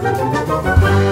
Música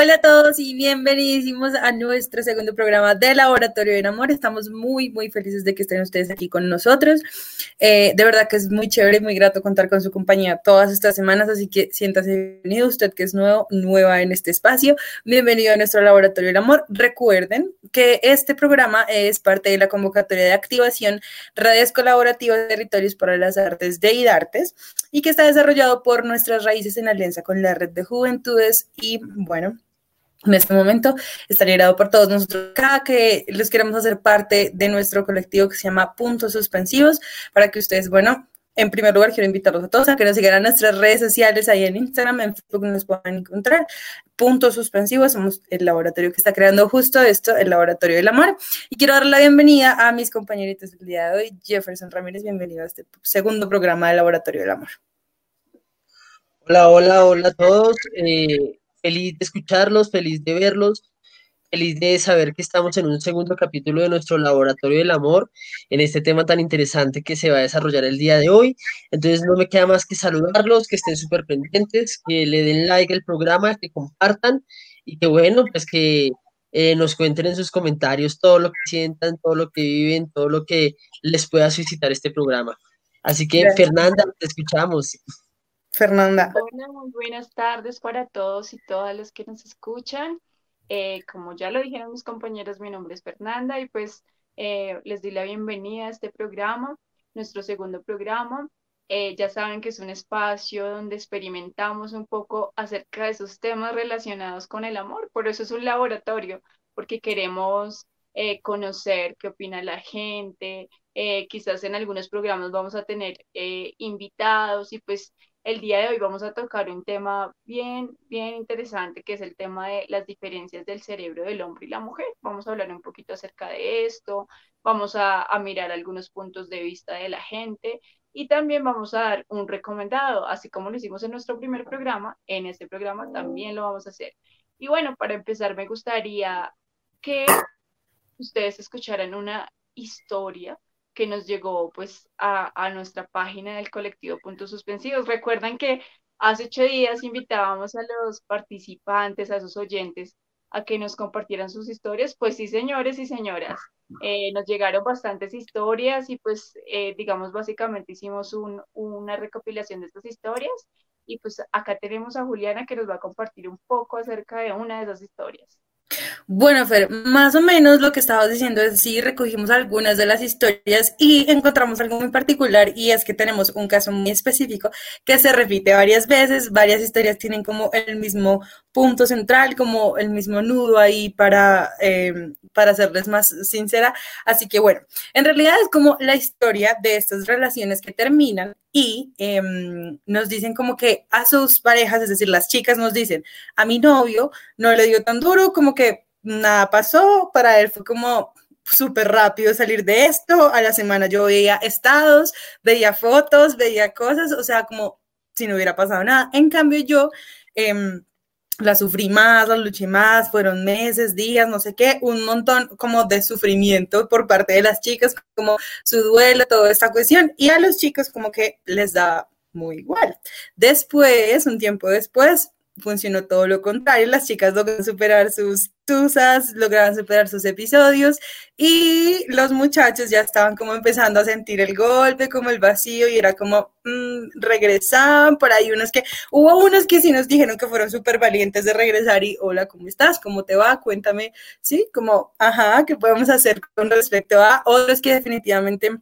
Hola a todos y bienvenidísimos a nuestro segundo programa de Laboratorio del Amor. Estamos muy, muy felices de que estén ustedes aquí con nosotros. Eh, de verdad que es muy chévere y muy grato contar con su compañía todas estas semanas, así que siéntase bienvenido usted que es nuevo, nueva en este espacio. Bienvenido a nuestro Laboratorio del Amor. Recuerden que este programa es parte de la convocatoria de activación Redes Colaborativas Territorios para las Artes de IDARTES y que está desarrollado por nuestras raíces en alianza con la Red de Juventudes y, bueno, en este momento estaría grado por todos nosotros acá que les queremos hacer parte de nuestro colectivo que se llama Puntos Suspensivos para que ustedes, bueno, en primer lugar quiero invitarlos a todos a que nos sigan a nuestras redes sociales ahí en Instagram, en Facebook nos puedan encontrar. Puntos Suspensivos, somos el laboratorio que está creando justo esto, el Laboratorio del Amor. Y quiero dar la bienvenida a mis compañeritos del día de hoy. Jefferson Ramírez, bienvenido a este segundo programa del Laboratorio del Amor. Hola, hola, hola a todos. Eh, feliz de escucharlos, feliz de verlos, feliz de saber que estamos en un segundo capítulo de nuestro Laboratorio del Amor, en este tema tan interesante que se va a desarrollar el día de hoy. Entonces no me queda más que saludarlos, que estén súper pendientes, que le den like al programa, que compartan y que bueno, pues que eh, nos cuenten en sus comentarios todo lo que sientan, todo lo que viven, todo lo que les pueda suscitar este programa. Así que, Fernanda, te escuchamos. Fernanda. Hola, muy buenas tardes para todos y todas los que nos escuchan. Eh, como ya lo dijeron mis compañeros, mi nombre es Fernanda y pues eh, les doy la bienvenida a este programa, nuestro segundo programa. Eh, ya saben que es un espacio donde experimentamos un poco acerca de esos temas relacionados con el amor, por eso es un laboratorio, porque queremos conocer qué opina la gente, quizás en algunos programas vamos a tener invitados y pues el día de hoy vamos a tocar un tema bien, bien interesante, que es el tema de las diferencias del cerebro del hombre y la mujer. Vamos a hablar un poquito acerca de esto, vamos a, mirar algunos puntos de vista de la gente y también vamos a dar un recomendado, así como lo hicimos en nuestro primer programa, en este programa también lo vamos a hacer. Y bueno, para empezar, me gustaría que ustedes escucharan una historia que nos llegó pues a, nuestra página del colectivo Puntos Suspensivos. Recuerdan que hace ocho días invitábamos a los participantes, a esos oyentes, a que nos compartieran sus historias. Pues sí, señores y señoras, eh, nos llegaron bastantes historias y pues eh, digamos básicamente hicimos una recopilación de estas historias y pues acá tenemos a Juliana que nos va a compartir un poco acerca de una de esas historias. Bueno, Fer, más o menos lo que estabas diciendo es sí, recogimos algunas de las historias y encontramos algo muy particular y es que tenemos un caso muy específico que se repite varias veces, varias historias tienen como el mismo punto central, como el mismo nudo ahí para, eh, para serles más sincera. Así que bueno, en realidad es como la historia de estas relaciones que terminan y em, nos dicen como que a sus parejas, es decir, las chicas nos dicen, a mi novio no le dio tan duro, como que nada pasó, para él fue como súper rápido salir de esto, a la semana yo veía estados, veía fotos, veía cosas, o sea, como si no hubiera pasado nada. En cambio yo... Em, la sufrí más, la luché más, fueron meses, días, no sé qué, un montón como de sufrimiento por parte de las chicas, como su duelo, toda esta cuestión, y a los chicos como que les da muy igual. Después, un tiempo después, funcionó todo lo contrario. Las chicas logran superar sus tusas, lograron superar sus episodios y los muchachos ya estaban como empezando a sentir el golpe, como el vacío y era como mmm, regresaban. Por ahí unos que, hubo unos que sí nos dijeron que fueron súper valientes de regresar y hola, ¿cómo estás? ¿Cómo te va? Cuéntame, sí, como, ajá, ¿qué podemos hacer con respecto a otros que definitivamente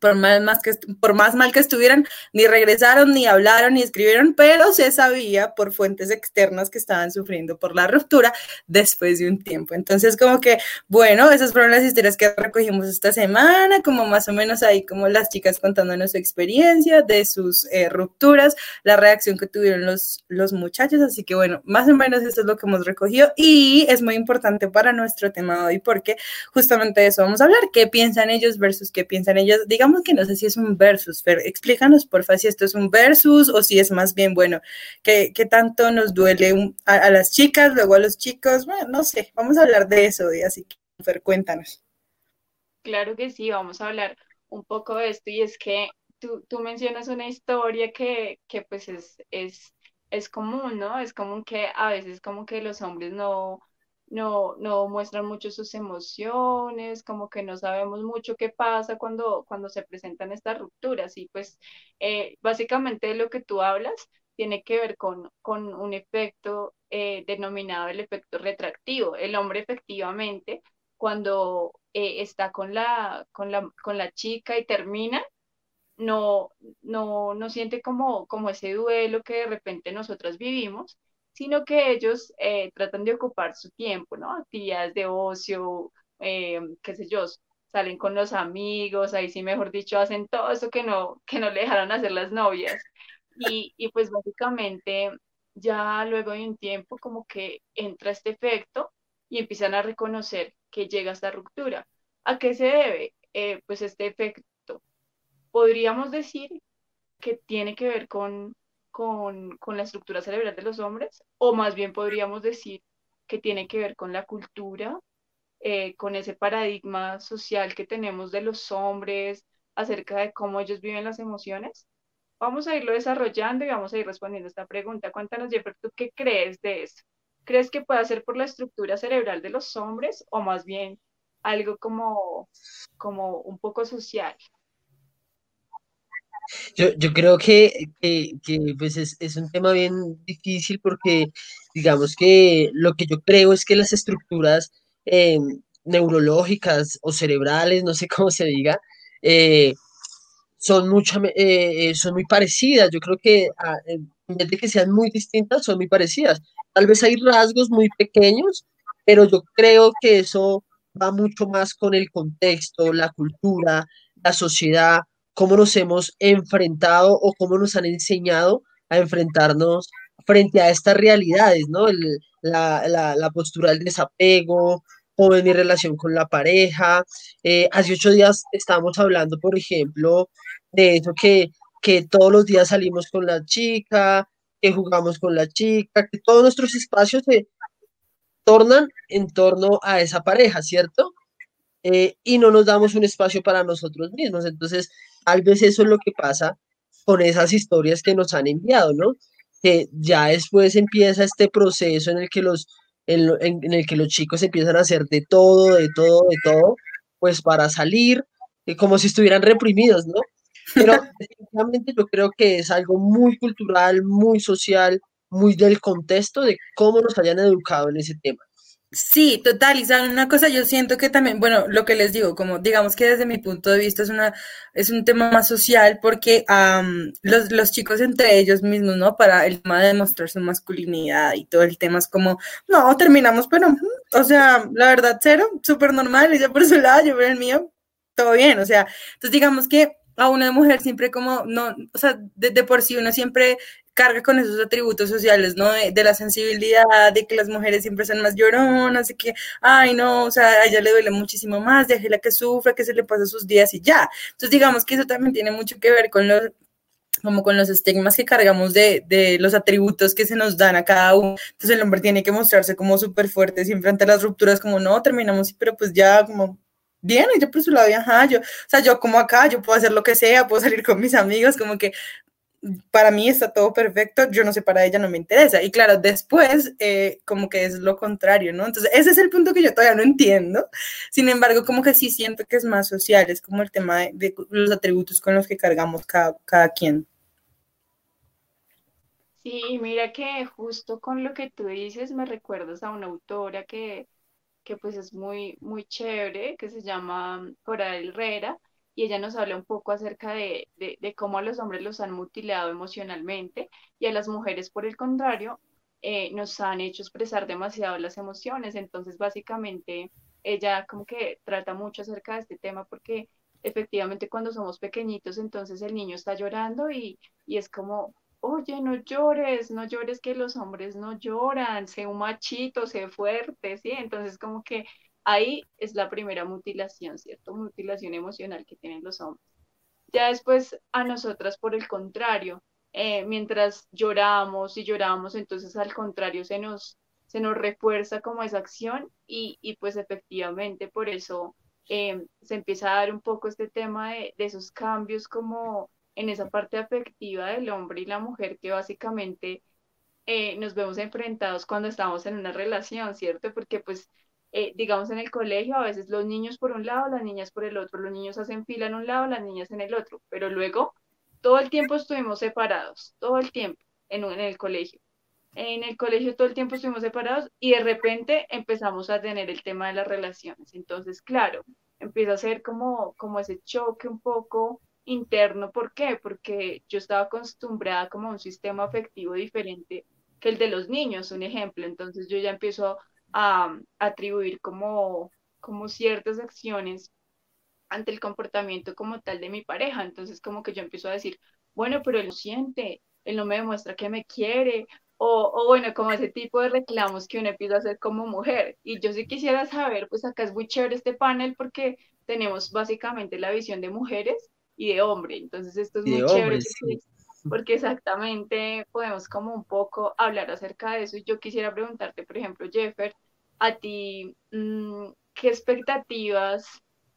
por más, que, por más mal que estuvieran, ni regresaron, ni hablaron, ni escribieron, pero se sabía por fuentes externas que estaban sufriendo por la ruptura después de un tiempo. Entonces, como que, bueno, esas fueron las historias que recogimos esta semana, como más o menos ahí, como las chicas contándonos su experiencia de sus eh, rupturas, la reacción que tuvieron los, los muchachos. Así que, bueno, más o menos eso es lo que hemos recogido y es muy importante para nuestro tema de hoy porque justamente de eso vamos a hablar, qué piensan ellos versus qué piensan ellos, digamos, que no sé si es un versus, Fer, explícanos porfa si esto es un versus o si es más bien, bueno, ¿qué, tanto nos duele a, las chicas, luego a los chicos? Bueno, no sé, vamos a hablar de eso, así que Fer, cuéntanos. Claro que sí, vamos a hablar un poco de esto y es que tú, tú mencionas una historia que, que pues es, es, es común, ¿no? Es común que a veces como que los hombres no, no, no muestran mucho sus emociones, como que no sabemos mucho qué pasa cuando, cuando se presentan estas rupturas. Y pues eh, básicamente lo que tú hablas tiene que ver con, con un efecto eh, denominado el efecto retractivo. El hombre efectivamente, cuando eh, está con la, con, la, con la chica y termina, no, no, no siente como, como ese duelo que de repente nosotras vivimos, sino que ellos eh, tratan de ocupar su tiempo, ¿no? Actividades de ocio, eh, qué sé yo, salen con los amigos, ahí sí, mejor dicho, hacen todo eso que no, que no le dejaron hacer las novias. Y, y pues básicamente ya luego de un tiempo como que entra este efecto y empiezan a reconocer que llega esta ruptura. ¿A qué se debe? Eh, pues este efecto. Podríamos decir que tiene que ver con con, la estructura cerebral de los hombres, o más bien podríamos decir que tiene que ver con la cultura, eh, con ese paradigma social que tenemos de los hombres acerca de cómo ellos viven las emociones. Vamos a irlo desarrollando y vamos a ir respondiendo a esta pregunta. Cuéntanos, Jeffrey, ¿tú qué crees de eso? ¿Crees que puede ser por la estructura cerebral de los hombres o más bien algo como, como un poco social? Yo, yo creo que, que, pues es, es, un tema bien difícil porque digamos que lo que yo creo es que las estructuras eh, neurológicas o cerebrales, no sé cómo se diga, eh, son, mucho, eh, son muy parecidas. Yo creo que ah, en vez de que sean muy distintas, son muy parecidas. Tal vez hay rasgos muy pequeños, pero yo creo que eso va mucho más con el contexto, la cultura, la sociedad, cómo nos hemos enfrentado o cómo nos han enseñado a enfrentarnos frente a estas realidades, ¿no? la, postura del desapego, cómo es mi relación con la pareja. Eh, hace ocho días estábamos hablando, por ejemplo, de eso que, que todos los días salimos con la chica, que jugamos con la chica, que todos nuestros espacios se tornan en torno a esa pareja, ¿cierto? Eh, y no nos damos un espacio para nosotros mismos. Entonces, tal vez eso es lo que pasa con esas historias que nos han enviado, ¿no? Que ya después empieza este proceso en el que los, en, el que los chicos empiezan a hacer de todo, de todo, de todo, pues para salir, eh, como si estuvieran reprimidos, ¿no? Pero definitivamente yo creo que es algo muy cultural, muy social, muy del contexto de cómo nos hayan educado en ese tema. Sí, total, y saben una cosa, yo siento que también, bueno, lo que les digo, como digamos que desde mi punto de vista es una, es un tema más social porque los, los chicos entre ellos mismos, ¿no? Para el tema de demostrar su masculinidad y todo el tema es como, no, terminamos, pero, o sea, la verdad, cero, súper normal, ella por su lado, yo por el mío, todo bien, o sea, entonces digamos que a una mujer siempre como, no, o sea, de, de, por sí uno siempre carga con esos atributos sociales, ¿no? De, la sensibilidad, de que las mujeres siempre son más lloronas, de que, ay, no, o sea, a ella le duele muchísimo más, déjela que sufra, que se le pase sus días y ya. Entonces, digamos que eso también tiene mucho que ver con los como con los estigmas que cargamos de, de, los atributos que se nos dan a cada uno. Entonces el hombre tiene que mostrarse como súper fuerte siempre ante las rupturas, como no, terminamos, pero pues ya como bien, yo por su lado, ajá, yo, o sea, yo como acá, yo puedo hacer lo que sea, puedo salir con mis amigos, como que para mí está todo perfecto, yo no sé, para ella no me interesa. Y claro, después eh, como que es lo contrario, ¿no? Entonces, ese es el punto que yo todavía no entiendo. Sin embargo, como que sí siento que es más social, es como el tema de, los atributos con los que cargamos cada, cada quien. Sí, mira que justo con lo que tú dices me recuerdas a una autora que, que pues es muy, muy chévere, que se llama Coral Herrera y ella nos habla un poco acerca de, cómo a los hombres los han mutilado emocionalmente y a las mujeres, por el contrario, eh, nos han hecho expresar demasiado las emociones. Entonces, básicamente, ella como que trata mucho acerca de este tema porque efectivamente cuando somos pequeñitos, entonces el niño está llorando y, y es como, oye, no llores, no llores que los hombres no lloran, sé un machito, sé fuerte, ¿sí? Entonces como que ahí es la primera mutilación, ¿cierto? Mutilación emocional que tienen los hombres. Ya después a nosotras, por el contrario, eh, mientras lloramos y lloramos, entonces al contrario se nos, se nos refuerza como esa acción y, y pues efectivamente por eso eh, se empieza a dar un poco este tema de, de esos cambios como en esa parte afectiva del hombre y la mujer que básicamente eh, nos vemos enfrentados cuando estamos en una relación, ¿cierto? Porque pues eh, digamos, en el colegio, a veces los niños por un lado, las niñas por el otro, los niños hacen fila en un lado, las niñas en el otro, pero luego todo el tiempo estuvimos separados, todo el tiempo en, en el colegio. En el colegio todo el tiempo estuvimos separados y de repente empezamos a tener el tema de las relaciones. Entonces, claro, empieza a ser como, como ese choque un poco interno. ¿Por qué? Porque yo estaba acostumbrada como a un sistema afectivo diferente que el de los niños, un ejemplo. Entonces yo ya empiezo a, atribuir como, como ciertas acciones ante el comportamiento como tal de mi pareja. Entonces como que yo empiezo a decir, bueno, pero él lo siente, él no me demuestra que me quiere, o, o, bueno, como ese tipo de reclamos que uno empieza a hacer como mujer. Y yo sí quisiera saber, pues acá es muy chévere este panel porque tenemos básicamente la visión de mujeres y de hombre. Entonces esto es muy chévere porque exactamente podemos como un poco hablar acerca de eso. Yo quisiera preguntarte, por ejemplo, Jeffer, a ti, mm, ¿qué expectativas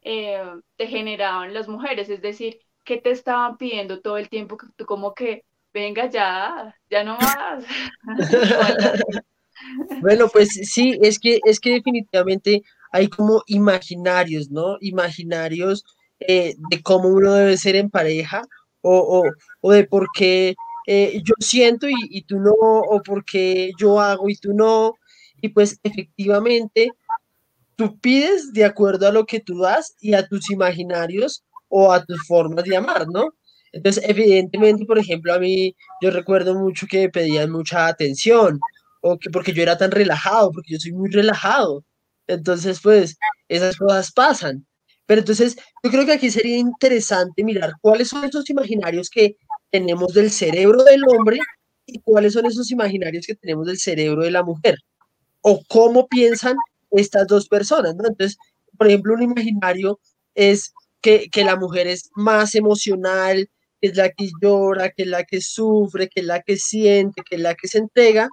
eh, te generaban las mujeres? Es decir, ¿qué te estaban pidiendo todo el tiempo? Que tú como que, venga ya, ya no más. bueno, pues sí, es que, es que definitivamente hay como imaginarios, ¿no? Imaginarios eh, de cómo uno debe ser en pareja o, de por qué eh, yo siento y, tú no, o por qué yo hago y tú no. Y pues efectivamente, tú pides de acuerdo a lo que tú das y a tus imaginarios o a tus formas de amar, ¿no? Entonces, evidentemente, por ejemplo, a mí yo recuerdo mucho que pedían mucha atención, o que porque yo era tan relajado, porque yo soy muy relajado. Entonces, pues, esas cosas pasan. Pero entonces, yo creo que aquí sería interesante mirar cuáles son esos imaginarios que tenemos del cerebro del hombre y cuáles son esos imaginarios que tenemos del cerebro de la mujer. O cómo piensan estas dos personas, ¿no? Entonces, por ejemplo, un imaginario es que, que la mujer es más emocional, que es la que llora, que es la que sufre, que es la que siente, que es la que se entrega,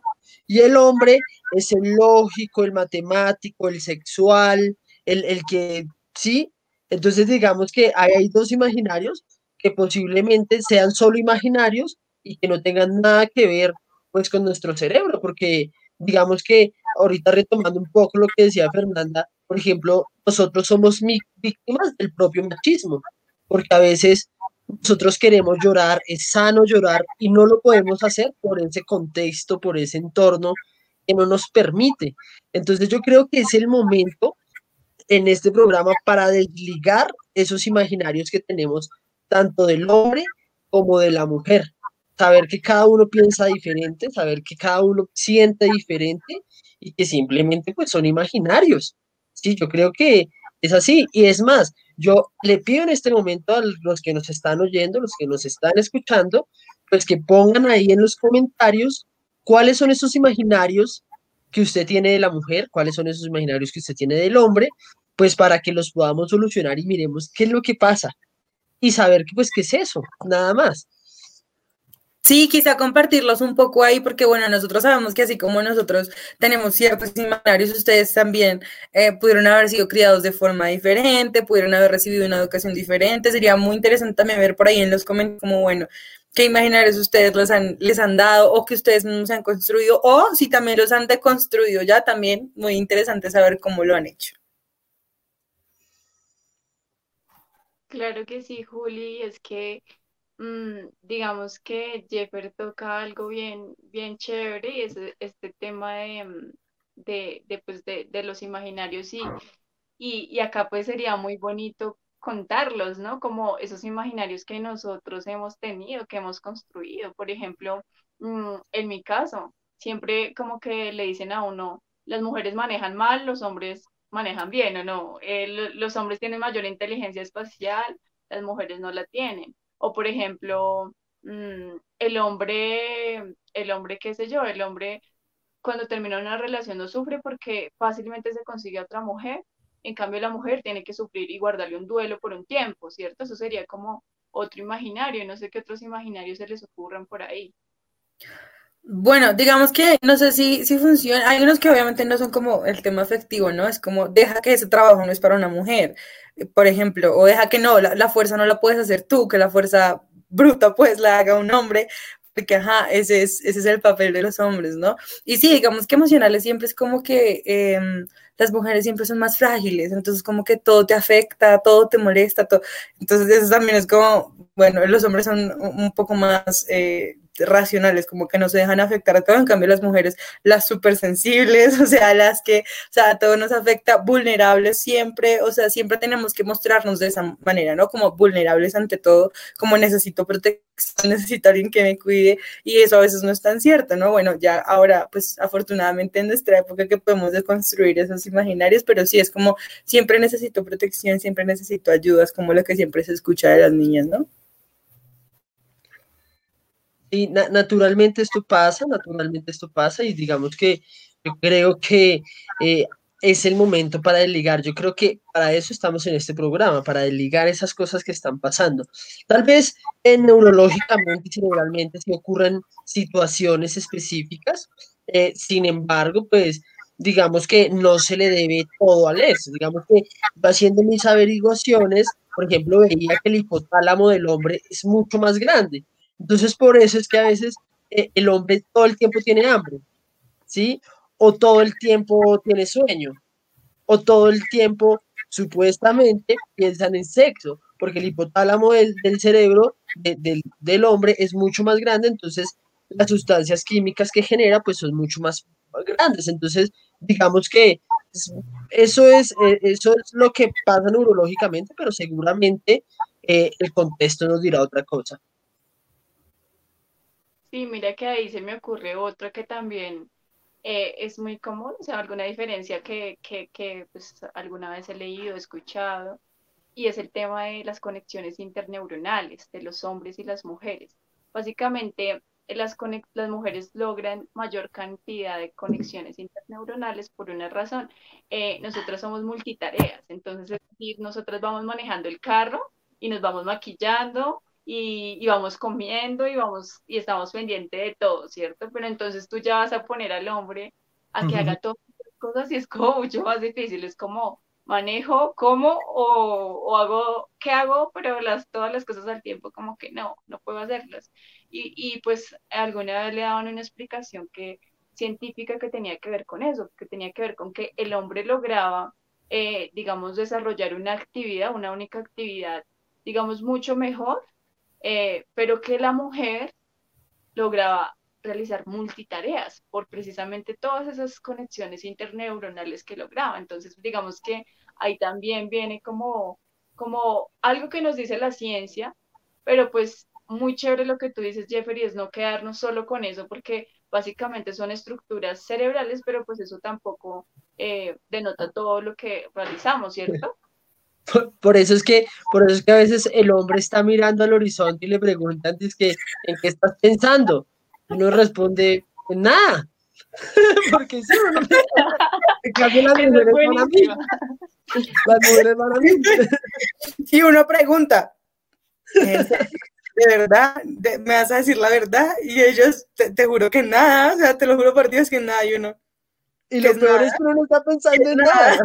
y el hombre es el lógico, el matemático, el sexual, el, el que, sí, entonces, digamos que hay, dos imaginarios que posiblemente sean solo imaginarios y que no tengan nada que ver pues con nuestro cerebro, porque digamos que ahorita retomando un poco lo que decía Fernanda, por ejemplo, nosotros somos víctimas del propio machismo, porque a veces nosotros queremos llorar, es sano llorar y no lo podemos hacer por ese contexto, por ese entorno que no nos permite. Entonces yo creo que es el momento en este programa para desligar esos imaginarios que tenemos tanto del hombre como de la mujer. Saber que cada uno piensa diferente, saber que cada uno siente diferente y que simplemente pues son imaginarios. Sí, yo creo que es así. Y es más, yo le pido en este momento a los que nos están oyendo, los que nos están escuchando, pues que pongan ahí en los comentarios cuáles son esos imaginarios que usted tiene de la mujer, cuáles son esos imaginarios que usted tiene del hombre, pues para que los podamos solucionar y miremos qué es lo que pasa y saber que pues qué es eso, nada más. Sí, quizá compartirlos un poco ahí, porque bueno, nosotros sabemos que así como nosotros tenemos ciertos imaginarios, ustedes también eh, pudieron haber sido criados de forma diferente, pudieron haber recibido una educación diferente. Sería muy interesante también ver por ahí en los comentarios como, bueno, qué imaginarios ustedes les han, les han dado o que ustedes mismos han construido, o si también los han deconstruido ya, también muy interesante saber cómo lo han hecho. Claro que sí, Juli, es que mm, digamos que Jeffer toca algo bien, bien chévere y es este tema de, mm, de, pues de los imaginarios y, y, y acá pues sería muy bonito contarlos, ¿no? Como esos imaginarios que nosotros hemos tenido, que hemos construido. Por ejemplo, mm, en mi caso, siempre como que le dicen a uno, las mujeres manejan mal, los hombres manejan bien o no. los hombres tienen mayor inteligencia espacial, las mujeres no la tienen. O por ejemplo, mm, el hombre, el hombre, qué sé yo, el hombre cuando termina una relación no sufre porque fácilmente se consigue otra mujer, en cambio la mujer tiene que sufrir y guardarle un duelo por un tiempo, ¿cierto? Eso sería como otro imaginario, no sé qué otros imaginarios se les ocurran por ahí. Bueno, digamos que no sé si, si funciona. Hay unos que obviamente no son como el tema afectivo, ¿no? Es como deja que ese trabajo no es para una mujer, por ejemplo, o deja que no, la, fuerza no la puedes hacer tú, que la fuerza bruta pues la haga un hombre, porque ajá, ese es, ese es el papel de los hombres, ¿no? Y sí, digamos que emocionales siempre es como que em, las mujeres siempre son más frágiles, entonces como que todo te afecta, todo te molesta, todo. Entonces eso también es como, bueno, los hombres son un poco más... Eh, racionales, como que no se dejan afectar a todo, en cambio las mujeres, las súper sensibles, o sea, las que, o sea, todo nos afecta, vulnerables siempre, o sea, siempre tenemos que mostrarnos de esa manera, ¿no? Como vulnerables ante todo, como necesito protección, necesito alguien que me cuide, y eso a veces no es tan cierto, ¿no? Bueno, ya ahora, pues afortunadamente en nuestra época que podemos deconstruir esos imaginarios, pero sí es como siempre necesito protección, siempre necesito ayudas, como lo que siempre se escucha de las niñas, ¿no? Sí, naturalmente esto pasa, naturalmente esto pasa y digamos que yo creo que eh, es el momento para desligar. Yo creo que para eso estamos en este programa, para desligar esas cosas que están pasando. Tal vez en neurológicamente y cerebralmente se ocurran situaciones específicas, eh, sin embargo, pues digamos que no se le debe todo al eso. Digamos que haciendo mis averiguaciones, por ejemplo, veía que el hipotálamo del hombre es mucho más grande entonces, por eso es que a veces eh, el hombre todo el tiempo tiene hambre, ¿sí? O todo el tiempo tiene sueño, o todo el tiempo supuestamente piensan en sexo, porque el hipotálamo del, cerebro del, hombre es mucho más grande, entonces las sustancias químicas que genera pues son mucho más grandes. Entonces, digamos que eso es, eh, eso es lo que pasa neurológicamente, pero seguramente eh, el contexto nos dirá otra cosa. Sí, mira que ahí se me ocurre otro que también eh, es muy común, o sea, alguna diferencia que, que, que pues, alguna vez he leído, escuchado, y es el tema de las conexiones interneuronales de los hombres y las mujeres. Básicamente, las, las mujeres logran mayor cantidad de conexiones interneuronales por una razón. Eh, nosotras somos multitareas, entonces es decir, nosotras vamos manejando el carro y nos vamos maquillando y, vamos comiendo y vamos y estamos pendientes de todo, ¿cierto? Pero entonces tú ya vas a poner al hombre a que haga todas las cosas y es como mucho más difícil, es como manejo, como o, hago, ¿qué hago? Pero las, todas las cosas al tiempo como que no, no puedo hacerlas. Y, y pues alguna vez le daban una explicación que científica que tenía que ver con eso, que tenía que ver con que el hombre lograba, eh, digamos, desarrollar una actividad, una única actividad, digamos, mucho mejor eh, pero que la mujer lograba realizar multitareas por precisamente todas esas conexiones interneuronales que lograba. Entonces, digamos que ahí también viene como, como algo que nos dice la ciencia, pero pues muy chévere lo que tú dices, Jeffrey, es no quedarnos solo con eso, porque básicamente son estructuras cerebrales, pero pues eso tampoco eh, denota todo lo que realizamos, ¿cierto? Por, eso es que, por eso es que a veces el hombre está mirando al horizonte y le preguntan que, en qué estás pensando. Y no responde en nada. Porque sí, no, las mujeres van a mí. Las mujeres van a mí. Y uno pregunta, ¿de verdad? ¿Me vas a decir la verdad? Y ellos, te, juro que nada, o sea, te lo juro por Dios que nada, y uno. Y lo peor es que uno no está pensando en nada.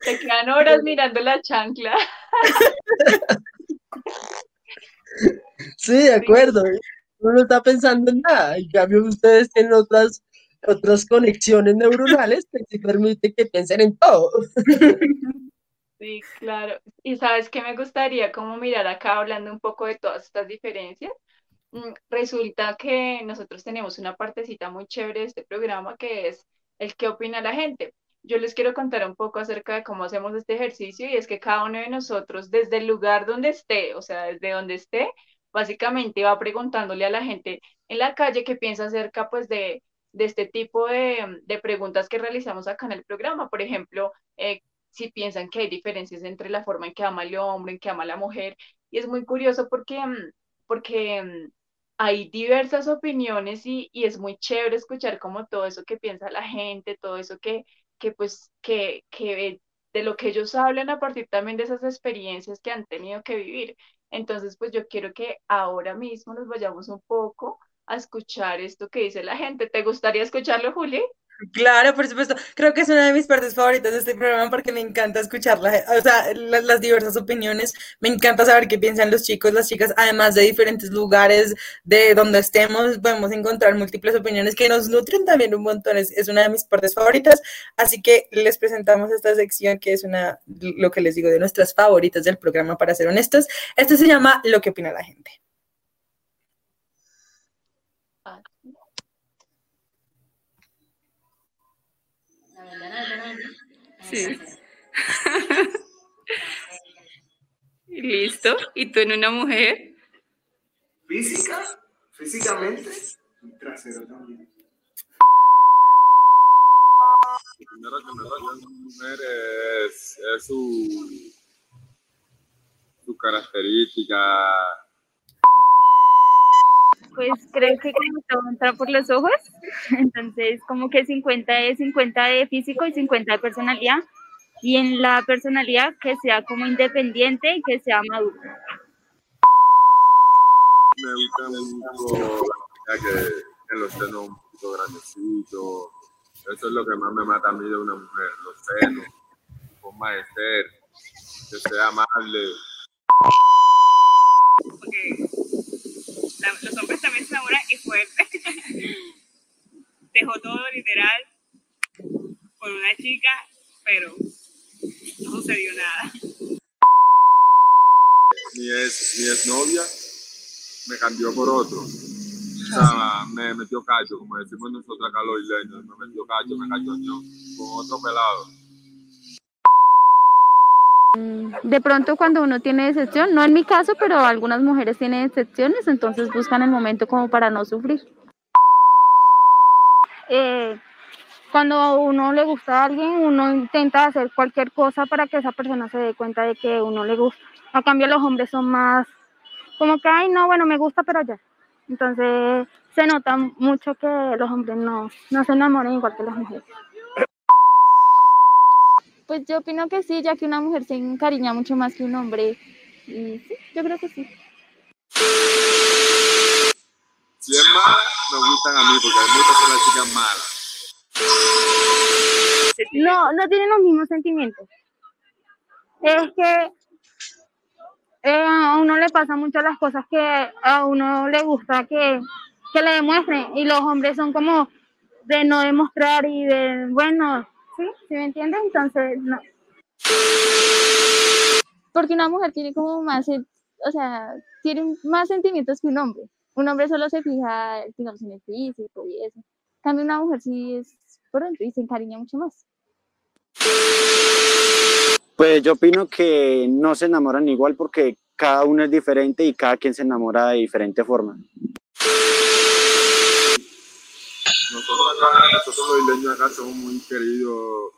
Se quedan horas mirando la chancla. Sí, de acuerdo. Uno no está pensando en nada. En cambio, ustedes tienen otras, otras conexiones neuronales que se permiten que piensen en todo. Sí, claro. Y sabes que me gustaría como mirar acá hablando un poco de todas estas diferencias. Mm, resulta que nosotros tenemos una partecita muy chévere de este programa que es el qué opina la gente yo les quiero contar un poco acerca de cómo hacemos este ejercicio y es que cada uno de nosotros, desde el lugar donde esté, o sea, desde donde esté, básicamente va preguntándole a la gente en la calle qué piensa acerca pues de, de este tipo de, de, preguntas que realizamos acá en el programa. Por ejemplo, eh, si piensan que hay diferencias entre la forma en que ama el hombre, en que ama la mujer. Y es muy curioso porque, mm, porque mm, hay diversas opiniones y, y, es muy chévere escuchar como todo eso que piensa la gente, todo eso que, que pues, que, que de lo que ellos hablan a partir también de esas experiencias que han tenido que vivir. Entonces, pues yo quiero que ahora mismo nos vayamos un poco a escuchar esto que dice la gente. ¿Te gustaría escucharlo, Juli? Claro, por supuesto. Creo que es una de mis partes favoritas de este programa porque me encanta escuchar o sea, las, las, diversas opiniones. Me encanta saber qué piensan los chicos, las chicas, además de diferentes lugares de donde estemos, podemos encontrar múltiples opiniones que nos nutren también un montón. Es, es una de mis partes favoritas. Así que les presentamos esta sección que es una, lo que les digo, de nuestras favoritas del programa, para ser honestos. Esto se llama Lo que opina la gente. Sí. Listo. ¿Y tú en una mujer? Física, físicamente, y trasero también. Primero que me vaya una mujer es, es su, su característica. Pues creo que todo entra por los ojos, entonces como que 50 de 50 de físico y 50 de personalidad, y en la personalidad que sea como independiente y que sea maduro. Me gusta mucho la que, que los senos un poquito grandecitos, eso es lo que más me mata a mí de una mujer, los senos, forma de ser, que sea amable. Okay. Los hombres también se enamoran y fuerte. Dejó todo literal por una chica, pero no sucedió nada. Mi ex, mi exnovia me cambió por otro. O sea, me metió cacho, como decimos nosotros acá los isleños, me metió cacho, me cachoñó con otro pelado. De pronto cuando uno tiene decepción, no en mi caso, pero algunas mujeres tienen decepciones, entonces buscan el momento como para no sufrir. Eh, cuando uno le gusta a alguien, uno intenta hacer cualquier cosa para que esa persona se dé cuenta de que uno le gusta. A cambio los hombres son más como que, ay, no, bueno, me gusta, pero ya. Entonces se nota mucho que los hombres no, no se enamoran igual que las mujeres. Pues yo opino que sí, ya que una mujer se encariña mucho más que un hombre. Y sí, yo creo que sí. Si es mala, me gustan a mí, porque a mí me gustan las chicas malas. No, no tienen los mismos sentimientos. Es que eh, a uno le pasa mucho las cosas que a uno le gusta que, que le demuestren y los hombres son como de no demostrar y de, bueno, ¿sí? ¿Sí me entiendes? Entonces, no. Porque una mujer tiene como más, o sea, tiene más sentimientos que un hombre. Un hombre solo se fija, digamos, en el físico y eso. En cambio, una mujer sí es pronto y se encariña mucho más. Pues yo opino que no se enamoran igual porque cada uno es diferente y cada quien se enamora de diferente forma. Nosotros acá, nosotros los isleños acá somos muy queridos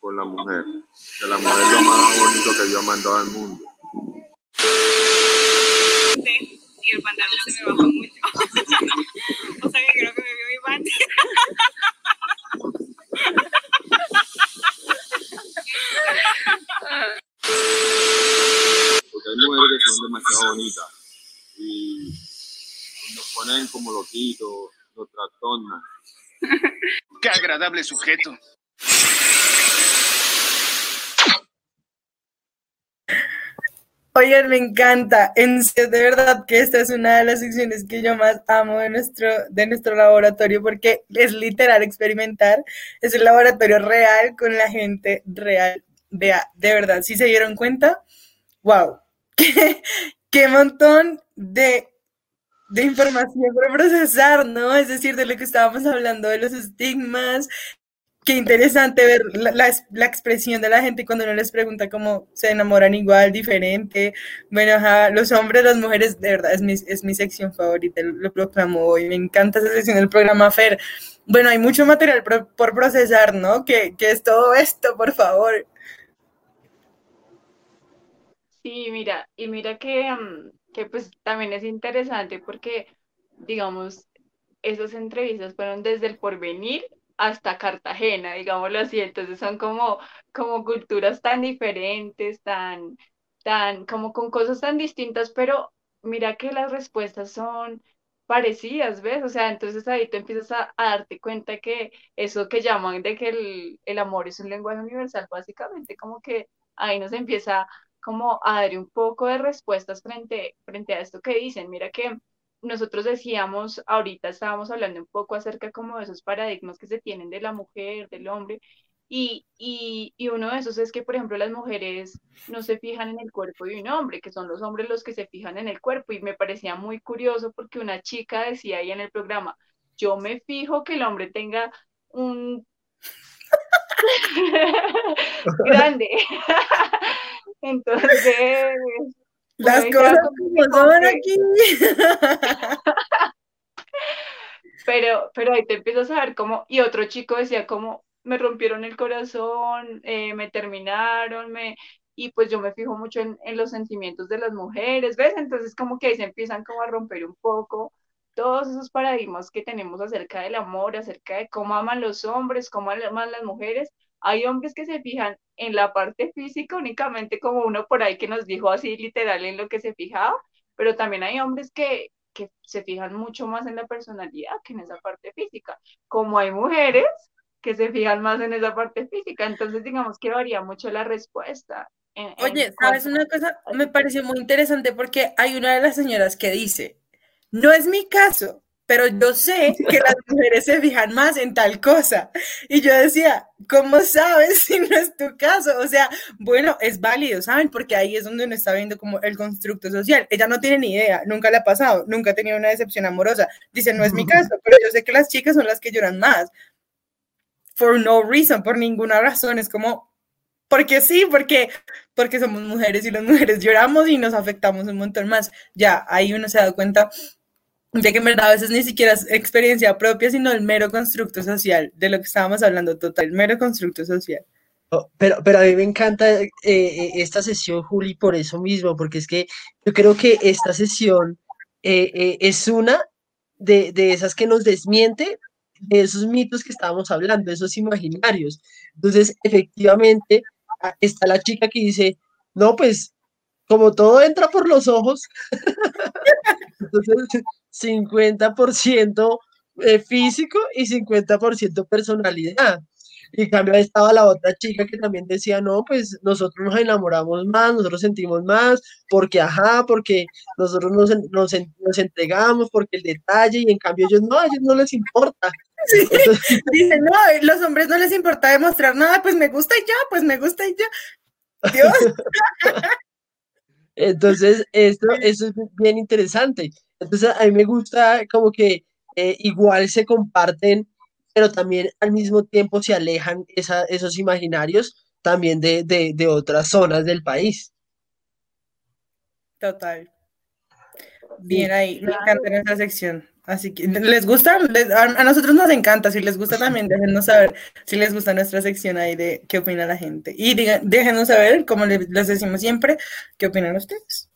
con la mujer. Que la mujer es lo más bonito que Dios ha mandado al mundo. Y el pantalón se me bajó mucho. o sea que creo que me vio mi panty. Porque hay mujeres que son demasiado bonitas y nos ponen como loquitos, nos trastornan. Qué agradable sujeto. Oigan, me encanta. En de verdad que esta es una de las secciones que yo más amo de nuestro, de nuestro laboratorio porque es literal experimentar. Es un laboratorio real con la gente real. Vea, de verdad, si se dieron cuenta, wow, qué, qué montón de, de información para procesar, ¿no? Es decir, de lo que estábamos hablando, de los estigmas, qué interesante ver la, la, expresión de la gente cuando uno les pregunta cómo se enamoran igual, diferente. Bueno, ajá, los hombres, las mujeres, de verdad, es mi, es mi sección favorita, lo, lo proclamo hoy. Me encanta esa sección del programa Fer. Bueno, hay mucho material por, por procesar, ¿no? ¿Qué, ¿Qué es todo esto, por favor? Sí, mira, y mira que, um, que pues también es interesante porque, digamos, esas entrevistas fueron desde el porvenir hasta Cartagena, digámoslo así, entonces son como, como culturas tan diferentes, tan, tan, como con cosas tan distintas, pero mira que las respuestas son parecidas, ¿ves? O sea, entonces ahí te empiezas a darte cuenta que eso que llaman de que el, el amor es un lenguaje universal, básicamente como que ahí nos empieza como a dar un poco de respuestas frente, frente a esto que dicen. Mira que nosotros decíamos, ahorita estábamos hablando un poco acerca como de esos paradigmas que se tienen de la mujer, del hombre, y, y, y, uno de esos es que, por ejemplo, las mujeres no se fijan en el cuerpo de un hombre, que son los hombres los que se fijan en el cuerpo, y me parecía muy curioso porque una chica decía ahí en el programa, yo me fijo que el hombre tenga un grande. Entonces, las cosas como son aquí. pero, pero ahí te empiezas a ver cómo, y otro chico decía como, me rompieron el corazón, eh, me terminaron, me, y pues yo me fijo mucho en, en, los sentimientos de las mujeres, ¿ves? Entonces como que ahí se empiezan como a romper un poco todos esos paradigmas que tenemos acerca del amor, acerca de cómo aman los hombres, cómo aman las mujeres. Hay hombres que se fijan en la parte física únicamente como uno por ahí que nos dijo así literal en lo que se fijaba, pero también hay hombres que, que se fijan mucho más en la personalidad que en esa parte física, como hay mujeres que se fijan más en esa parte física, entonces digamos que varía mucho la respuesta. En, Oye, en ¿sabes una cosa? Me pareció muy interesante porque hay una de las señoras que dice, no es mi caso, pero yo sé que las mujeres se fijan más en tal cosa. Y yo decía, ¿cómo sabes si no es tu caso? O sea, bueno, es válido, ¿saben? Porque ahí es donde uno está viendo como el constructo social. Ella no tiene ni idea, nunca le ha pasado, nunca ha tenido una decepción amorosa. Dice, no es mi caso, pero yo sé que las chicas son las que lloran más. For no reason, por ninguna razón. Es como, porque sí, porque, porque somos mujeres y las mujeres lloramos y nos afectamos un montón más. Ya, ahí uno se da cuenta de que en verdad a veces ni siquiera es experiencia propia, sino el mero constructo social, de lo que estábamos hablando, total, el mero constructo social. Pero, pero a mí me encanta eh, esta sesión, Juli, por eso mismo, porque es que yo creo que esta sesión eh, eh, es una de, de, esas que nos desmiente de esos mitos que estábamos hablando, esos imaginarios. Entonces, efectivamente, está la chica que dice, no, pues como todo entra por los ojos, entonces 50% eh, físico y 50% personalidad. Y en cambio estaba la otra chica que también decía, no, pues nosotros nos enamoramos más, nosotros sentimos más, porque ajá, porque nosotros nos, nos, nos entregamos, porque el detalle, y en cambio ellos no, a ellos no les importa. Sí. Entonces, Dicen, no, los hombres no les importa demostrar nada, pues me gusta y ya, pues me gusta y ya. Dios. Entonces, esto, eso es bien interesante. Entonces, a mí me gusta como que eh, igual se comparten, pero también al mismo tiempo se alejan esa, esos imaginarios también de, de, de otras zonas del país. Total. Bien ahí, me encanta esa sección. Así que, ¿les gusta? Les, a, a, nosotros nos encanta. Si les gusta también, déjenos saber si les gusta nuestra sección ahí de qué opina la gente. Y digan, déjenos saber, como les, les decimos siempre, qué opinan ustedes.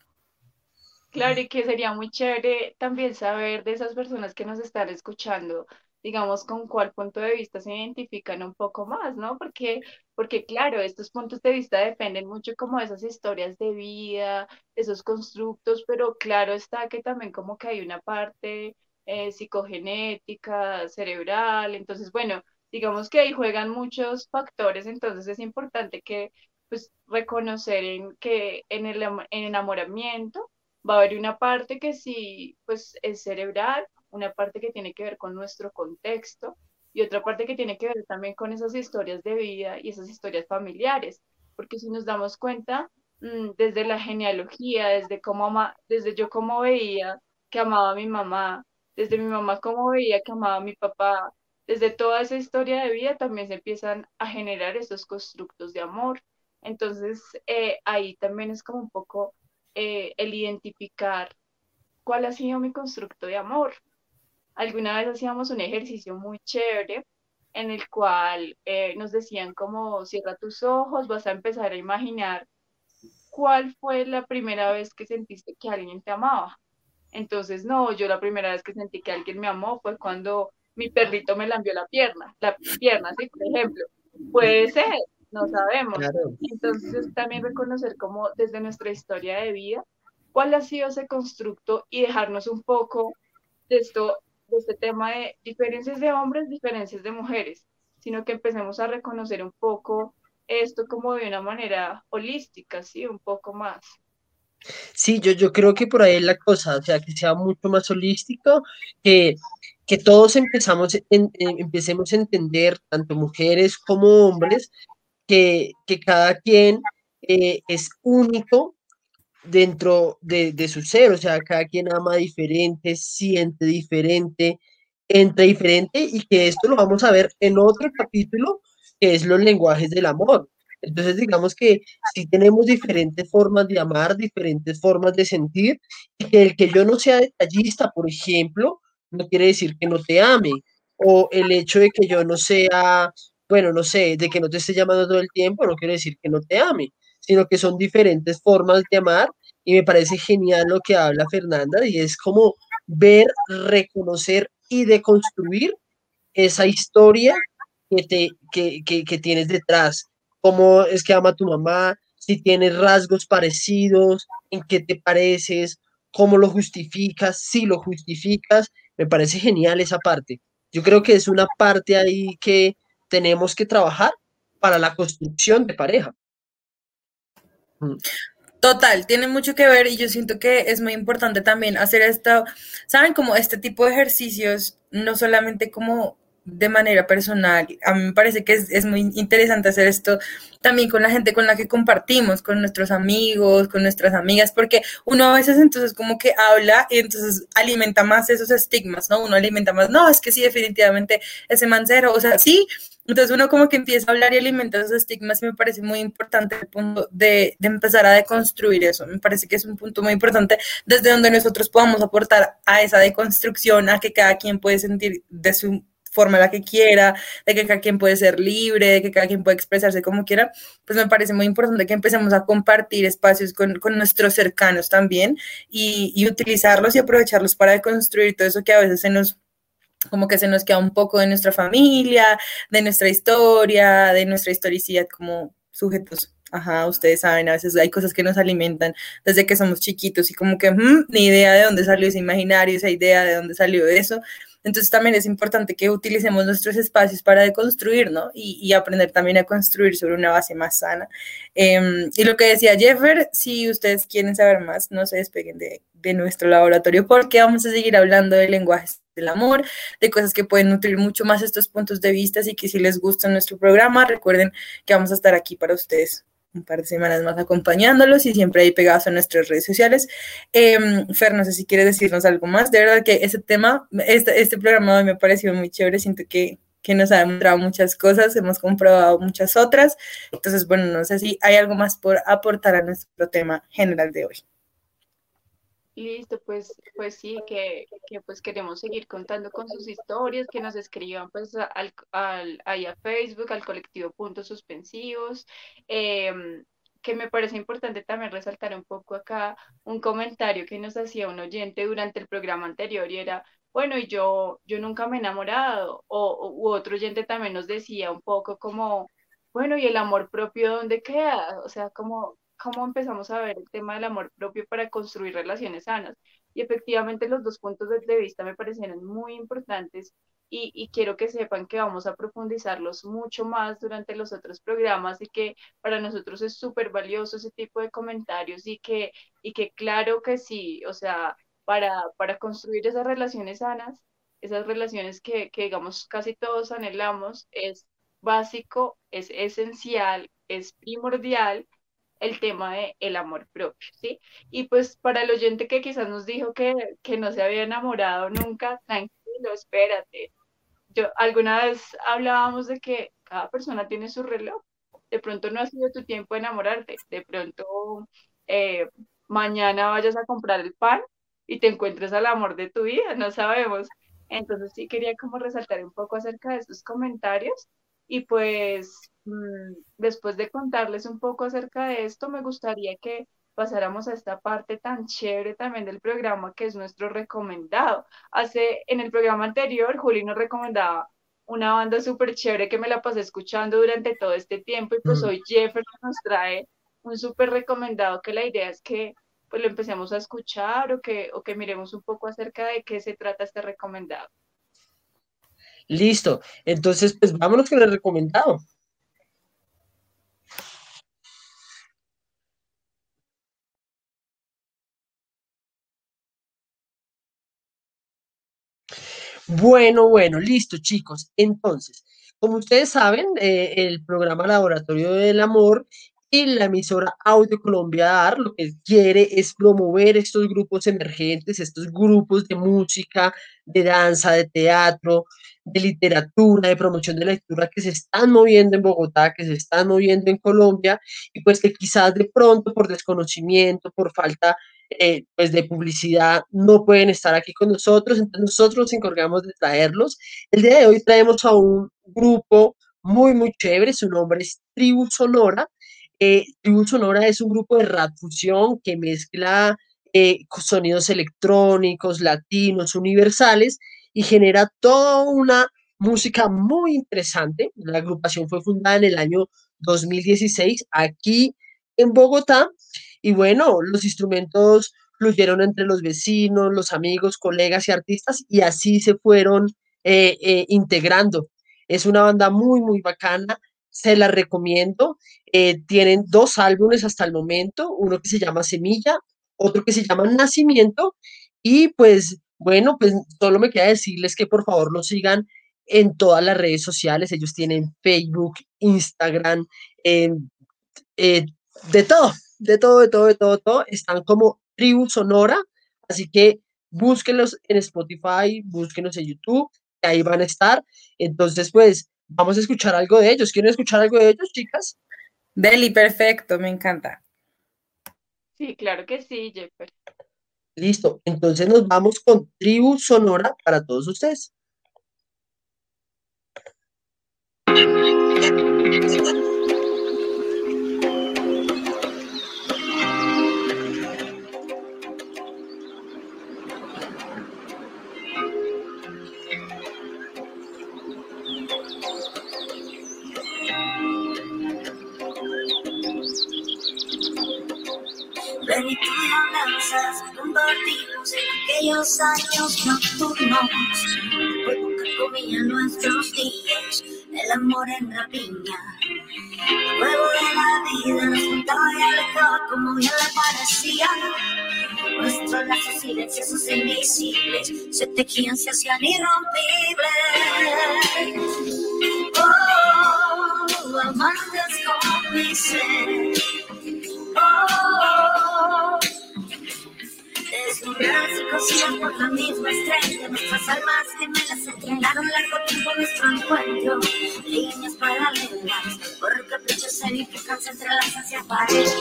Claro, y que sería muy chévere también saber de esas personas que nos están escuchando, digamos, con cuál punto de vista se identifican un poco más, ¿no? Porque, porque claro, estos puntos de vista dependen mucho como de esas historias de vida, esos constructos, pero claro está que también como que hay una parte eh, psicogenética, cerebral, entonces, bueno, digamos que ahí juegan muchos factores, entonces es importante que, pues, reconocer en que en el en enamoramiento va a haber una parte que sí, pues, es cerebral, una parte que tiene que ver con nuestro contexto y otra parte que tiene que ver también con esas historias de vida y esas historias familiares, porque si nos damos cuenta, mmm, desde la genealogía, desde cómo ama, desde yo cómo veía que amaba a mi mamá, desde mi mamá cómo veía que amaba a mi papá, desde toda esa historia de vida también se empiezan a generar estos constructos de amor. Entonces, eh, ahí también es como un poco eh, el identificar cuál ha sido mi constructo de amor. Alguna vez hacíamos un ejercicio muy chévere en el cual eh, nos decían como cierra tus ojos, vas a empezar a imaginar cuál fue la primera vez que sentiste que alguien te amaba. Entonces, no, yo la primera vez que sentí que alguien me amó fue cuando mi perrito me lambió la pierna, la pierna, sí, por ejemplo. Puede ser, no sabemos. Entonces, también reconocer como desde nuestra historia de vida, cuál ha sido ese constructo y dejarnos un poco de esto de este tema de diferencias de hombres, diferencias de mujeres, sino que empecemos a reconocer un poco esto como de una manera holística, ¿sí? Un poco más. Sí, yo, yo creo que por ahí es la cosa, o sea, que sea mucho más holístico, que, que todos empezamos en, empecemos a entender, tanto mujeres como hombres, que, que cada quien eh, es único dentro de, su ser, o sea, cada quien ama diferente, siente diferente, entra diferente y que esto lo vamos a ver en otro capítulo que es los lenguajes del amor. Entonces, digamos que si tenemos diferentes formas de amar, diferentes formas de sentir, y que el que yo no sea detallista, por ejemplo, no quiere decir que no te ame, o el hecho de que yo no sea, bueno, no sé, de que no te esté llamando todo el tiempo, no quiere decir que no te ame sino que son diferentes formas de amar y me parece genial lo que habla Fernanda y es como ver, reconocer y deconstruir esa historia que, te, que, que, tienes detrás, cómo es que ama tu mamá, si tienes rasgos parecidos, en qué te pareces, cómo lo justificas, si lo justificas, me parece genial esa parte. Yo creo que es una parte ahí que tenemos que trabajar para la construcción de pareja. Mm. Total, tiene mucho que ver y yo siento que es muy importante también hacer esto, saben, como este tipo de ejercicios, no solamente como de manera personal. A mí me parece que es, muy interesante hacer esto también con la gente con la que compartimos, con nuestros amigos, con nuestras amigas, porque uno a veces entonces como que habla y entonces alimenta más esos estigmas, ¿no? Uno alimenta más, no, es que sí, definitivamente ese mancero, o sea, sí. Entonces uno como que empieza a hablar y alimenta esos estigmas y me parece muy importante el punto de, de empezar a deconstruir eso. Me parece que es un punto muy importante desde donde nosotros podamos aportar a esa deconstrucción, a que cada quien puede sentir de su forma la que quiera, de que cada quien puede ser libre, de que cada quien puede expresarse como quiera, pues me parece muy importante que empecemos a compartir espacios con, con nuestros cercanos también y, y, utilizarlos y aprovecharlos para construir todo eso que a veces se nos como que se nos queda un poco de nuestra familia, de nuestra historia, de nuestra historicidad como sujetos Ajá, ustedes saben, a veces hay cosas que nos alimentan desde que somos chiquitos y como que mm, ni idea de dónde salió ese imaginario, esa idea de dónde salió eso. Entonces también es importante que utilicemos nuestros espacios para deconstruir, ¿no? Y, aprender también a construir sobre una base más sana. Em, y lo que decía Jeffer, si ustedes quieren saber más, no se despeguen de, de nuestro laboratorio porque vamos a seguir hablando de lenguajes del amor, de cosas que pueden nutrir mucho más estos puntos de vista y que si les gusta nuestro programa, recuerden que vamos a estar aquí para ustedes un par de semanas más acompañándolos y siempre ahí pegados a nuestras redes sociales. Eh, Fer, no sé si quieres decirnos algo más. De verdad que ese tema, este, este programa me ha parecido muy chévere. Siento que, que nos ha demostrado muchas cosas, hemos comprobado muchas otras. Entonces, bueno, no sé si hay algo más por aportar a nuestro tema general de hoy. Listo, pues, pues sí, que, que, pues queremos seguir contando con sus historias, que nos escriban pues al, al, ahí a Facebook, al colectivo Puntos Suspensivos, em, que me parece importante también resaltar un poco acá un comentario que nos hacía un oyente durante el programa anterior y era, bueno, y yo, yo nunca me he enamorado, o u otro oyente también nos decía un poco como, bueno, ¿y el amor propio dónde queda? O sea, como cómo empezamos a ver el tema del amor propio para construir relaciones sanas. Y efectivamente los dos puntos de vista me parecieron muy importantes y, y, quiero que sepan que vamos a profundizarlos mucho más durante los otros programas y que para nosotros es súper valioso ese tipo de comentarios y que, y que claro que sí, o sea, para, para construir esas relaciones sanas, esas relaciones que, que digamos casi todos anhelamos, es básico, es esencial, es primordial el tema de el amor propio, ¿sí? Y pues para el oyente que quizás nos dijo que, que no se había enamorado nunca, tranquilo, espérate. yo alguna vez hablábamos de que cada persona tiene su reloj. De pronto no ha sido tu tiempo de enamorarte, de pronto eh, mañana vayas a comprar el pan y te encuentres al amor de tu vida, no sabemos. Entonces sí quería como resaltar un poco acerca de estos comentarios y pues después de contarles un poco acerca de esto, me gustaría que pasáramos a esta parte tan chévere también del programa que es nuestro recomendado. Hace, en el programa anterior, Juli nos recomendaba una banda súper chévere que me la pasé escuchando durante todo este tiempo y pues hoy Jefferson nos trae un súper recomendado que la idea es que pues lo empecemos a escuchar o que, o que miremos un poco acerca de qué se trata este recomendado. Listo. Entonces, pues vámonos con el recomendado. Bueno, bueno, listo, chicos. Entonces, como ustedes saben, eh, el programa Laboratorio del Amor y la emisora Audio Colombia AR lo que quiere es promover estos grupos emergentes, estos grupos de música, de danza, de teatro, de literatura, de promoción de lectura que se están moviendo en Bogotá, que se están moviendo en Colombia y pues que quizás de pronto por desconocimiento, por falta eh, pues de publicidad no pueden estar aquí con nosotros, entonces nosotros nos encargamos de traerlos. El día de hoy traemos a un grupo muy, muy chévere, su nombre es Tribu Sonora. Eh, Tribu Sonora es un grupo de rap fusión que mezcla eh, sonidos electrónicos, latinos, universales y genera toda una música muy interesante. La agrupación fue fundada en el año 2016 aquí en Bogotá y bueno, los instrumentos fluyeron entre los vecinos, los amigos, colegas y artistas y así se fueron eh, eh, integrando. Es una banda muy, muy bacana, se la recomiendo. Eh, tienen dos álbumes hasta el momento, uno que se llama Semilla, otro que se llama Nacimiento y pues bueno, pues solo me queda decirles que por favor los sigan en todas las redes sociales. Ellos tienen Facebook, Instagram, de todo, de todo, de todo, de todo, todo. Están como Tribu Sonora, así que búsquenlos en Spotify, búsquenlos en YouTube, que ahí van a estar. Entonces, pues, vamos a escuchar algo de ellos. ¿Quieren escuchar algo de ellos, chicas? Deli, perfecto, me encanta. Sí, claro que sí, Jeffer. Listo, entonces nos vamos con Tribu Sonora para todos ustedes. Lazos silenciosos e invisibles se tejían, se hacían irrompibles. Oh, amantes cómplices. Oh, cosidas por la misma estrella. Nuestras almas gemelas entregaron largo tiempo nuestro encuentro. Líneas paralelas, por caprichos significan se entrelazan se aparejan.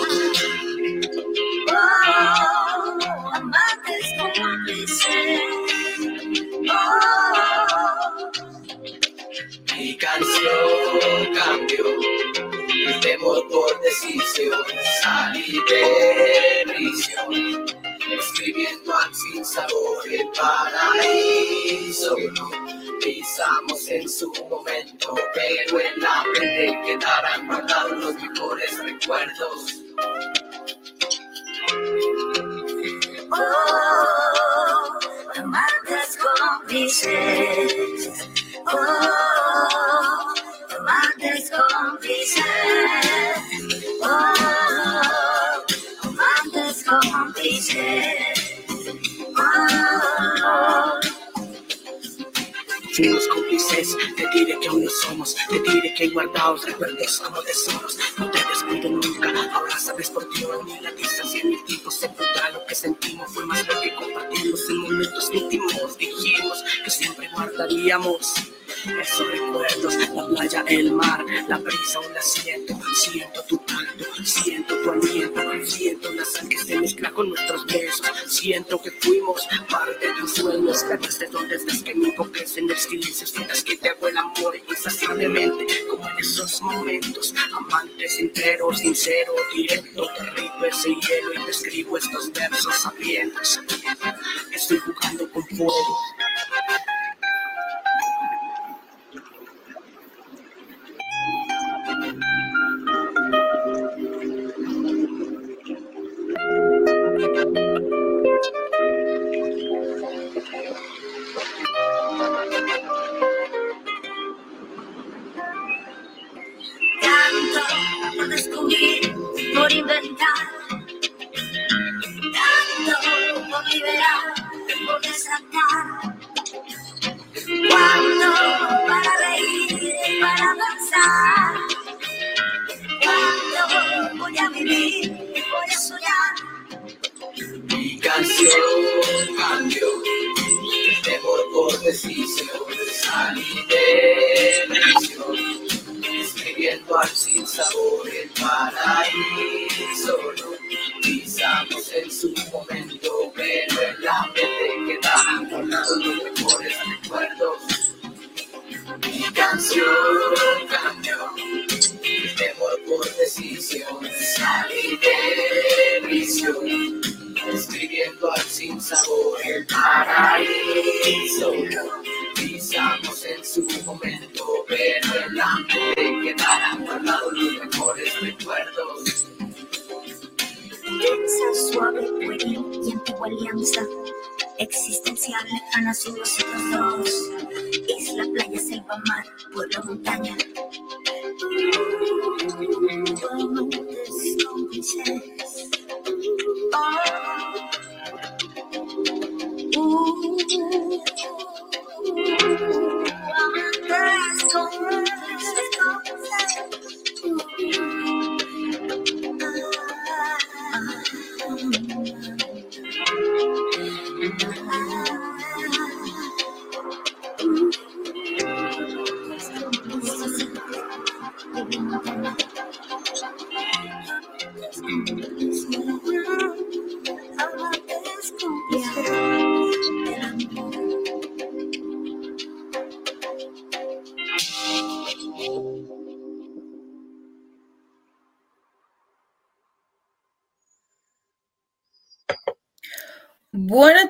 Oh, amantes cómplices. Oh, Mi canción cambió, el temor por decisión, salí de prisión, escribiendo al sin sabor el paraíso. Pisamos en su momento, pero en la mente quedarán guardados los mejores recuerdos. Oh. Oh, amantes cómplices. Oh, amantes cómplices. Oh, Fuimos cómplices, te diré que aún no somos, te diré que guardados recuerdos como tesoros. No te descuido nunca, ahora sabes por qué ni la distancia ni el tiempo se podrá. Lo que sentimos fue más lo que compartimos en momentos íntimos. Dijimos que siempre guardaríamos esos recuerdos, la playa, el mar, la brisa, un asiento, siento tu tacto, siento tu aliento, siento la sal que se mezcla con nuestros besos, siento que fuimos parte de tus sueños, que desde donde estés que me invoques en el silencio, sientas que te hago el amor insaciablemente, como en esos momentos, amante, sincero, sincero, directo, te rico ese hielo y te escribo estos versos sabiendo que estoy jugando con fuego. Tanto prisión, escribiendo al sin sabor el paraíso. Pisamos en su momento, pero en la mente quedaron guardados los mejores recuerdos. Mi canción cambió, mejor por decisión, salí de prisión escribiendo al sin sabor el paraíso. Pisamos su momento, pero en la mente quedarán guardados los mejores recuerdos. Piensa suave, pueril y antigua alianza. Existencial, lejana, sin nosotros dos. Isla, playa, selva, mar, pueblo, montaña. Amantes cómplices.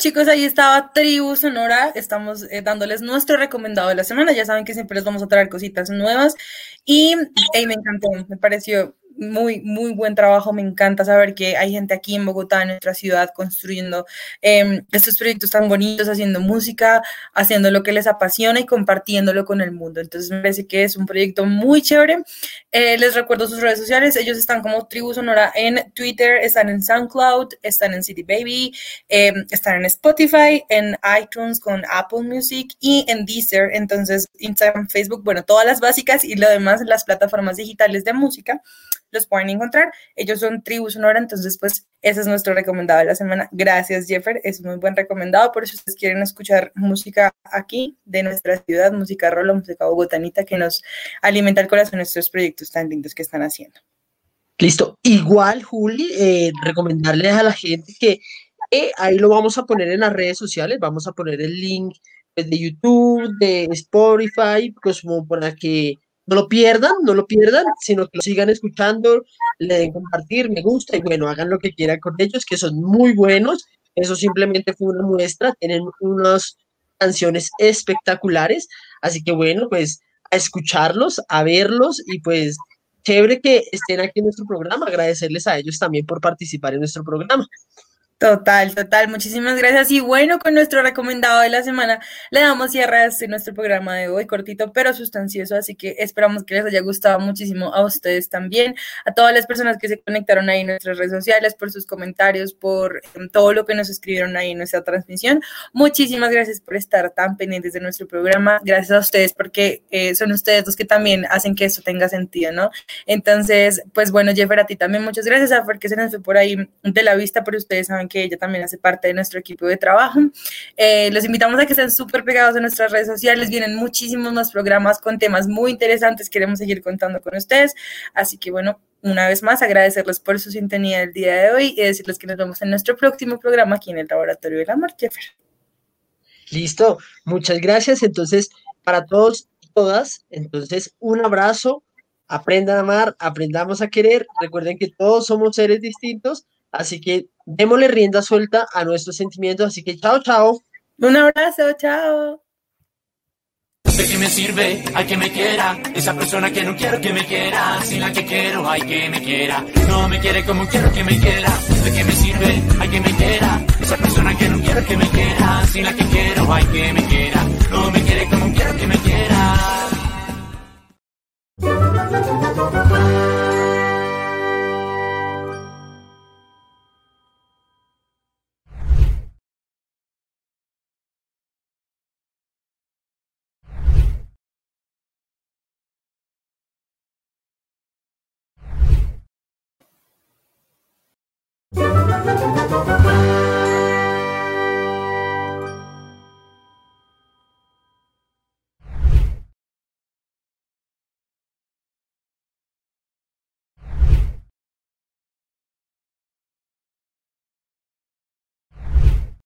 Chicos, ahí estaba Tribu Sonora. Estamos eh, dándoles nuestro recomendado de la semana. Ya saben que siempre les vamos a traer cositas nuevas. Y me encantó, me pareció muy, muy buen trabajo. Me encanta saber que hay gente aquí en Bogotá, en nuestra ciudad, construyendo eh, estos proyectos tan bonitos, haciendo música, haciendo lo que les apasiona y compartiéndolo con el mundo. Entonces, me parece que es un proyecto muy chévere. Eh, les recuerdo sus redes sociales. Ellos están como Tribu Sonora en Twitter, están en SoundCloud, están en City Baby, eh, están en Spotify, en iTunes con Apple Music y en Deezer. Entonces, Instagram, Facebook, bueno, todas las básicas y lo demás las plataformas digitales de música los pueden encontrar. Ellos son Tribu Sonora, entonces pues ese es nuestro recomendado de la semana. Gracias, Jeffer, es un muy buen recomendado. Por si ustedes quieren escuchar música aquí de nuestra ciudad, música rola, música bogotanita que nos alimenta el corazón estos proyectos tan lindos que están haciendo. Listo. Igual, Juli, eh, recomendarles a la gente que eh, ahí lo vamos a poner en las redes sociales, vamos a poner el link pues, de YouTube, de Spotify, pues como para que no lo pierdan, no lo pierdan, sino que lo sigan escuchando, le den compartir, me gusta y bueno, hagan lo que quieran con ellos, que son muy buenos. Eso simplemente fue una muestra, tienen unas canciones espectaculares, así que bueno, pues a escucharlos, a verlos y pues chévere que estén aquí en nuestro programa, agradecerles a ellos también por participar en nuestro programa. Total, total. Muchísimas gracias. Y bueno, con nuestro recomendado de la semana le damos cierre a este nuestro programa de hoy, cortito pero sustancioso. Así que esperamos que les haya gustado muchísimo a ustedes también, a todas las personas que se conectaron ahí en nuestras redes sociales, por sus comentarios, por em, todo lo que nos escribieron ahí en nuestra transmisión. Muchísimas gracias por estar tan pendientes de nuestro programa. Gracias a ustedes porque eh, son ustedes los que también hacen que esto tenga sentido, ¿no? Entonces, pues bueno, Jeffer, a ti también muchas gracias, a porque se nos fue por ahí de la vista, pero ustedes saben que que ella también hace parte de nuestro equipo de trabajo. Eh, los invitamos a que estén súper pegados en nuestras redes sociales, vienen muchísimos más programas con temas muy interesantes, queremos seguir contando con ustedes, así que bueno, una vez más agradecerles por su sintonía del día de hoy y decirles que nos vemos en nuestro próximo programa aquí en el Laboratorio de la Mar, Jeffer. Listo, muchas gracias. Entonces, para todos y todas, entonces un abrazo, aprendan a amar, aprendamos a querer. Recuerden que todos somos seres distintos, así que démosle rienda suelta a nuestros sentimientos. Así que chao, chao. Un abrazo, chao. ¿De qué me sirve? Hay que me quiera. Esa persona que no quiero que me quiera. Sin la que quiero, hay que me quiera. No me quiere como quiero que me quiera. ¿De qué me sirve? Hay que me quiera. Esa persona que no quiero que me quiera. Sin la que quiero, hay que me quiera. No me quiere como quiero que me quiera. Thank you.